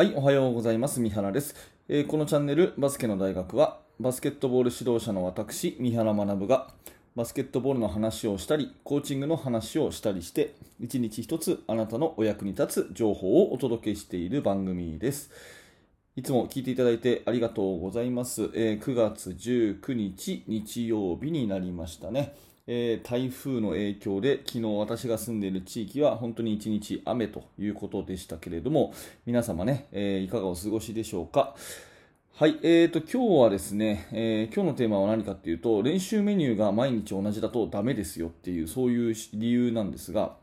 はい、おはようございます。三原です、えーこのチャンネル、バスケの大学は、バスケットボール指導者の私、三原学が、バスケットボールの話をしたり、コーチングの話をしたりして、一日一つあなたのお役に立つ情報をお届けしている番組です。いつも聞いていただいてありがとうございます。えー9月19日日曜日になりましたね。えー台風の影響で昨日私が住んでいる地域は本当に一日雨ということでしたけれども皆様ね、えーいかがお過ごしでしょうか？はい、えーと今日はですね、えー今日のテーマは何かっていうと練習メニューが毎日同じだとダメですよっていうそういう理由なんですが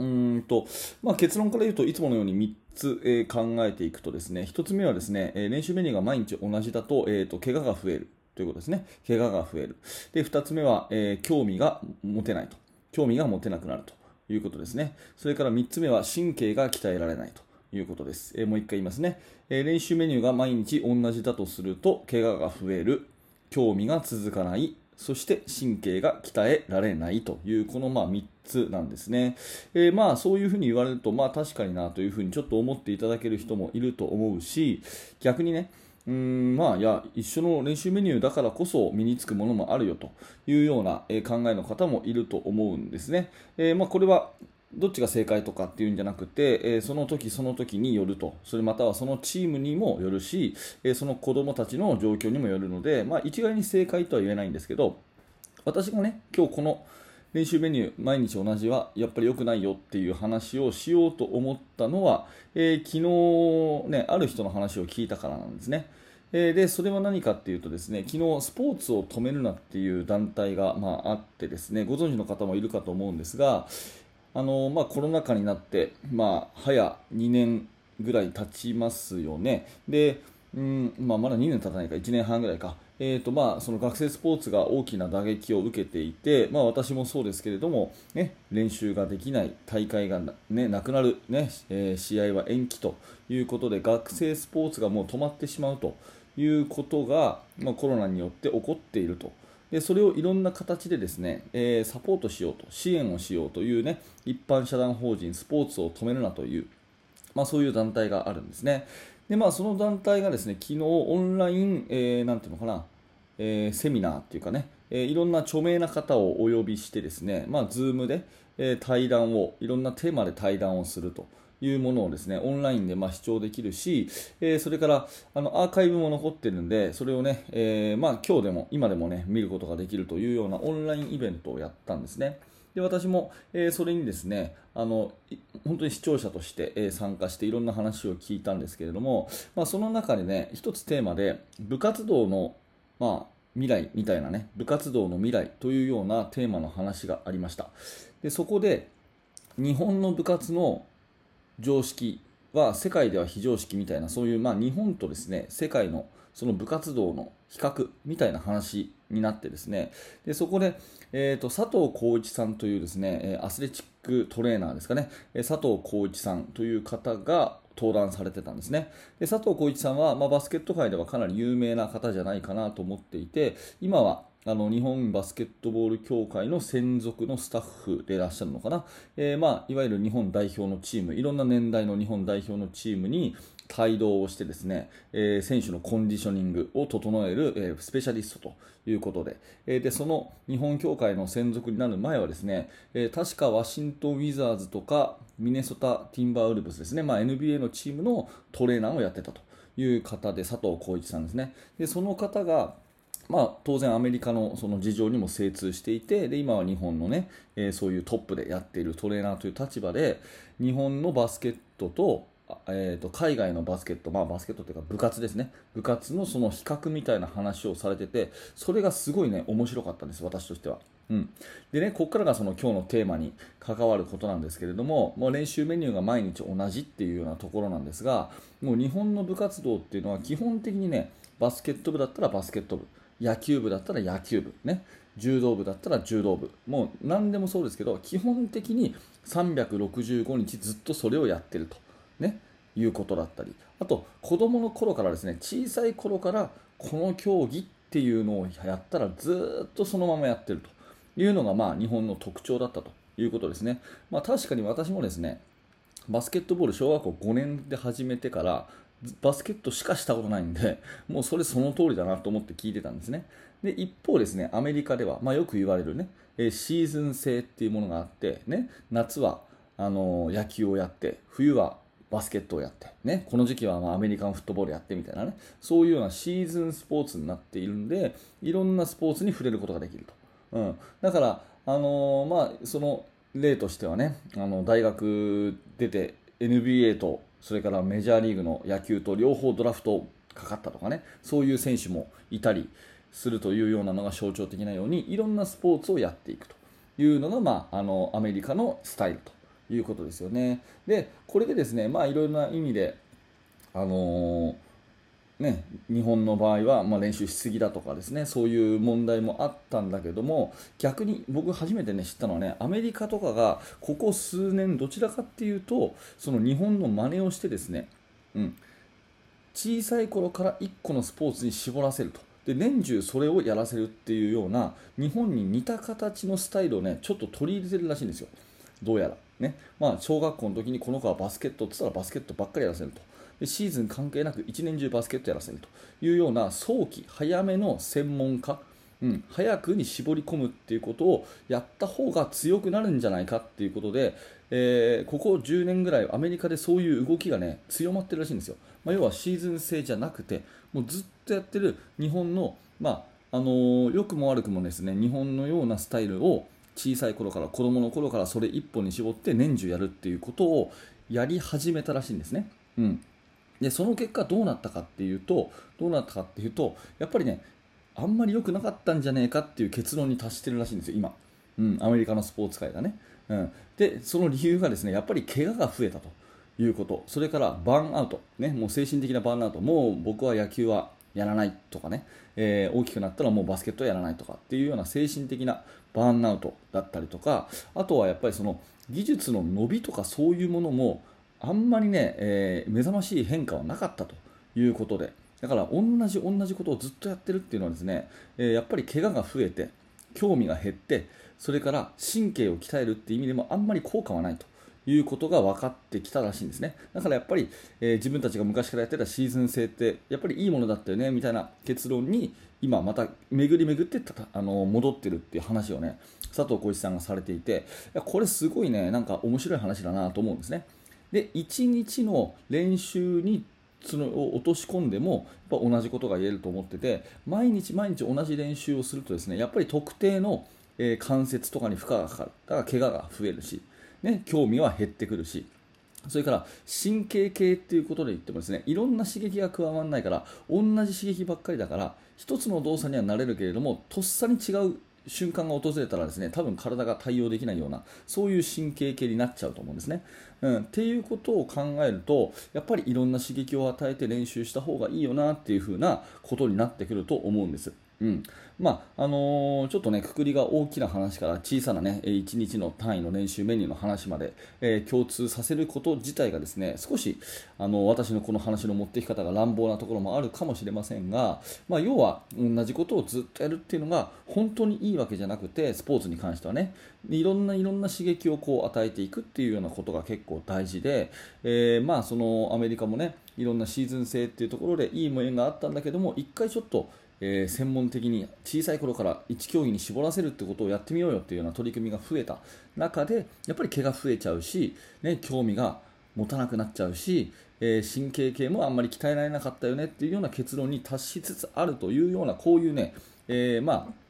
うんと、まあ、結論から言うといつものように3つ、えー考えていくとですね1つ目はですね、えー練習メニューが毎日同じだと,、えーと怪我が増える。ということですね。怪我が増える。で2つ目は、えー興味が持てないと。興味が持てなくなるということですね。それから3つ目は神経が鍛えられないということです、えーもう1回言いますね、えー練習メニューが毎日同じだとすると怪我が増える。興味が続かない。そして神経が鍛えられないというこのま3つなんですね、えーまあそういうふうに言われるとまあ確かになというふうにちょっと思っていただける人もいると思うし逆にねうんまあいや一緒の練習メニューだからこそ身につくものもあるよというような、え考えの方もいると思うんですね、えーまあ、これはどっちが正解とかっていうんじゃなくて、えーその時その時によると、それまたはそのチームにもよるし、えーその子供たちの状況にもよるので、まあ、一概に正解とは言えないんですけど、私がね、今日この練習メニュー、毎日同じはやっぱり良くないよっていう話をしようと思ったのは、えー昨日、ね、ある人の話を聞いたからなんですね。えーでそれは何かっていうとですね昨日スポーツを止めるなっていう団体が、まあ、あってですねご存知の方もいるかと思うんですがあの、まあ、コロナ禍になって、まあ、早2年ぐらい経ちますよねで、うんまあ、まだ2年経たないか1年半ぐらいか、えーとまあ、その学生スポーツが大きな打撃を受けていて、まあ、私もそうですけれども、ね、練習ができない大会がな,、ね、なくなる、ねえー試合は延期ということで学生スポーツがもう止まってしまうということが、まあ、コロナによって起こっていると。でそれをいろんな形でですね、えーサポートしようと支援をしようというね一般社団法人スポーツを止めるなという、まあ、そういう団体があるんですねで、まあ、その団体がですね昨日オンライン、えーなんていうのかな、えーセミナーっていうかね、えーいろんな著名な方をお呼びしてですね、まあ、Zoom で、えー対談をいろんなテーマで対談をするというものをですねオンラインでま視聴できるし、えーそれからあのアーカイブも残ってるんでそれをね、えーまあ、今日でも今でもね見ることができるというようなオンラインイベントをやったんですね。で私も、えーそれにですねあの本当に視聴者として、え参加していろんな話を聞いたんですけれども、まあ、その中でね一つテーマで部活動の、まあ、未来みたいなね部活動の未来というようなテーマの話がありました。でそこで日本の部活の常識は世界では非常識みたいなそういう、まあ、日本とですね世界のその部活動の比較みたいな話になってですね。でそこで、えー、と佐藤浩一さんというですねアスレチックトレーナーですかね。佐藤浩一さんという方が登壇されてたんですね。で佐藤浩市さんは、まあ、バスケット界ではかなり有名な方じゃないかなと思っていて今はあの日本バスケットボール協会の専属のスタッフでいらっしゃるのかな、えーまあ、いわゆる日本代表のチームいろんな年代の日本代表のチームに帯同をしてですね、えー選手のコンディショニングを整える、えースペシャリストということで,、えーでその日本協会の専属になる前はですね、えー確かワシントン・ウィザーズとかミネソタ・ティンバーウルブスですね、まあ、NBA のチームのトレーナーをやってたという方で佐藤浩一さんですね。でその方がまあ、当然アメリカのその事情にも精通していてで今は日本のね、えーそういうトップでやっているトレーナーという立場で日本のバスケットと,、えー、と海外のバスケット、まあ、バスケットというか部活ですね。部活のその比較みたいな話をされててそれがすごいね面白かったんです私としては。うん、でね、ここからがその今日のテーマに関わることなんですけれども、もう練習メニューが毎日同じっていうようなところなんですが、もう日本の部活動っていうのは基本的にね、バスケット部だったらバスケット部、野球部だったら野球部、ね、柔道部だったら柔道部、もう何でもそうですけど、基本的に365日ずっとそれをやってると、ね、いうことだったり、あと子供の頃からですね、小さい頃からこの競技っていうのをやったらずっとそのままやってると。いうのがまあ日本の特徴だったということですね。まあ、確かに私もですねバスケットボール小学校5年で始めてからバスケットしかしたことないんでもうそれその通りだなと思って聞いてたんですね。で一方ですねアメリカでは、まあ、よく言われるねシーズン制っていうものがあって、ね、夏はあの野球をやって冬はバスケットをやって、ね、この時期はまアメリカンフットボールやってみたいなねそういうようなシーズンスポーツになっているんでいろんなスポーツに触れることができると、うん、だから、あのー、まあ、その例としてはねあの大学出て NBA とそれからメジャーリーグの野球と両方ドラフトかかったとかねそういう選手もいたりするというようなのが象徴的なようにいろんなスポーツをやっていくというのが、まあ、あのアメリカのスタイルと。いうことですよね。でこれでですね、まあ、いろいろな意味で、あのー、ね、日本の場合は、まあ、練習しすぎだとかですねそういう問題もあったんだけども逆に僕初めて、ね、知ったのはねアメリカとかがここ数年どちらかっていうとその日本の真似をしてですね、うん、小さい頃から1個のスポーツに絞らせると。で年中それをやらせるっていうような日本に似た形のスタイルをねちょっと取り入れてるらしいんですよ。どうやら。ね。まあ小学校の時にこの子はバスケットって言ったらバスケットばっかりやらせると。でシーズン関係なく1年中バスケットやらせるというような早期早めの専門家うん、早くに絞り込むっていうことをやった方が強くなるんじゃないかっていうことで、えー、ここ10年ぐらいアメリカでそういう動きがね強まってるらしいんですよ、まあ、要はシーズン制じゃなくてもうずっとやってる日本の、まああのー、良くも悪くもですね日本のようなスタイルを小さい頃から子供の頃からそれ一本に絞って年中やるっていうことをやり始めたらしいんですね。うん、でその結果どうなったかっていうとどうなったかっていうとやっぱりねあんまり良くなかったんじゃねえかっていう結論に達してるらしいんですよ今、うん、アメリカのスポーツ界がね、うん、でその理由がですねやっぱり怪我が増えたということ。それからバーンアウト、ね、もう精神的なバーンアウト。もう僕は野球はやらないとかね、えー、大きくなったらもうバスケットやらないとかっていうような精神的なバーンアウトだったりとかあとはやっぱりその技術の伸びとかそういうものもあんまりね、えー、目覚ましい変化はなかったということでだから同じ同じことをずっとやってるっていうのはですね、えー、やっぱり怪我が増えて興味が減ってそれから神経を鍛えるっていう意味でもあんまり効果はないと。いうことが分かってきたらしいんですね。だからやっぱり、えー、自分たちが昔からやってたシーズン制ってやっぱりいいものだったよねみたいな結論に今また巡り巡ってあの戻ってるっていう話をね佐藤浩市さんがされていてこれすごいねなんか面白い話だなと思うんですね。で1日の練習にそのを落とし込んでもやっぱ同じことが言えると思ってて毎日毎日同じ練習をするとですねやっぱり特定の、関節とかに負荷がかかる。だから怪我が増えるし、ね、興味は減ってくるしそれから神経系っていうことで言ってもですねいろんな刺激が加わらないから同じ刺激ばっかりだから1つの動作にはなれるけれどもとっさに違う瞬間が訪れたらですね多分体が対応できないようなそういう神経系になっちゃうと思うんですね。うん、っていうことを考えるとやっぱりいろんな刺激を与えて練習した方がいいよなっていう風なことになってくると思うんです。うん。まああのー、ちょっとね、くくりが大きな話から小さなね、1日の単位の練習メニューの話まで、えー、共通させること自体がですね、少し、あの私のこの話の持っていき方が乱暴なところもあるかもしれませんが、まあ、要は同じことをずっとやるっていうのが本当にいいわけじゃなくて、スポーツに関してはね、いろんないろんな刺激をこう与えていくっていうようなことが結構大事で、え、まあそのアメリカもね、いろんなシーズン制っていうところでいい面があったんだけども、一回ちょっとえー、専門的に小さい頃から1競技に絞らせるってことをやってみようよっていうような取り組みが増えた。中でやっぱり毛が増えちゃうし、ね、興味が持たなくなっちゃうし、えー、神経系もあんまり鍛えられなかったよねっていうような結論に達しつつあるというようなこういうね、えー、まあ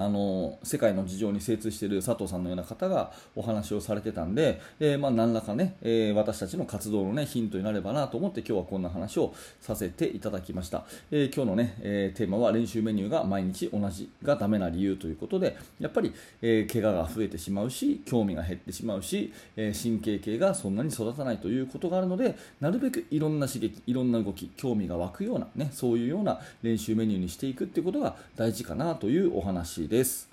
あの世界の事情に精通している佐藤さんのような方がお話をされてたんで、えー、まあ、何らかね、えー、私たちの活動の、ね、ヒントになればなと思って今日はこんな話をさせていただきました、えー、今日のね、えテーマは練習メニューが毎日同じがダメな理由ということでやっぱり、え怪我が増えてしまうし興味が減ってしまうし、え神経系がそんなに育たないということがあるのでなるべくいろんな刺激いろんな動き興味が湧くような、ね、そういうような練習メニューにしていくっていうことが大事かなというお話です。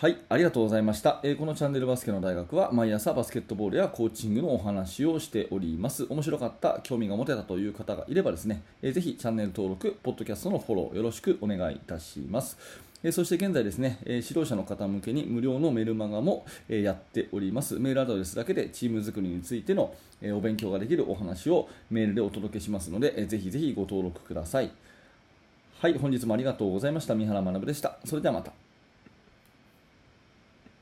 はい、ありがとうございました。えー、このチャンネルバスケの大学は毎朝バスケットボールやコーチングのお話をしております。面白かった、興味が持てたという方がいればですね、えー、ぜひチャンネル登録、ポッドキャストのフォローよろしくお願いいたします。えー、そして現在ですね、えー、指導者の方向けに無料のメルマガも、えー、やっております。メールアドレスだけでチーム作りについての、えお勉強ができるお話をメールでお届けしますので、えぜひぜひご登録ください。はい、本日もありがとうございました。三原学でした。それではまた。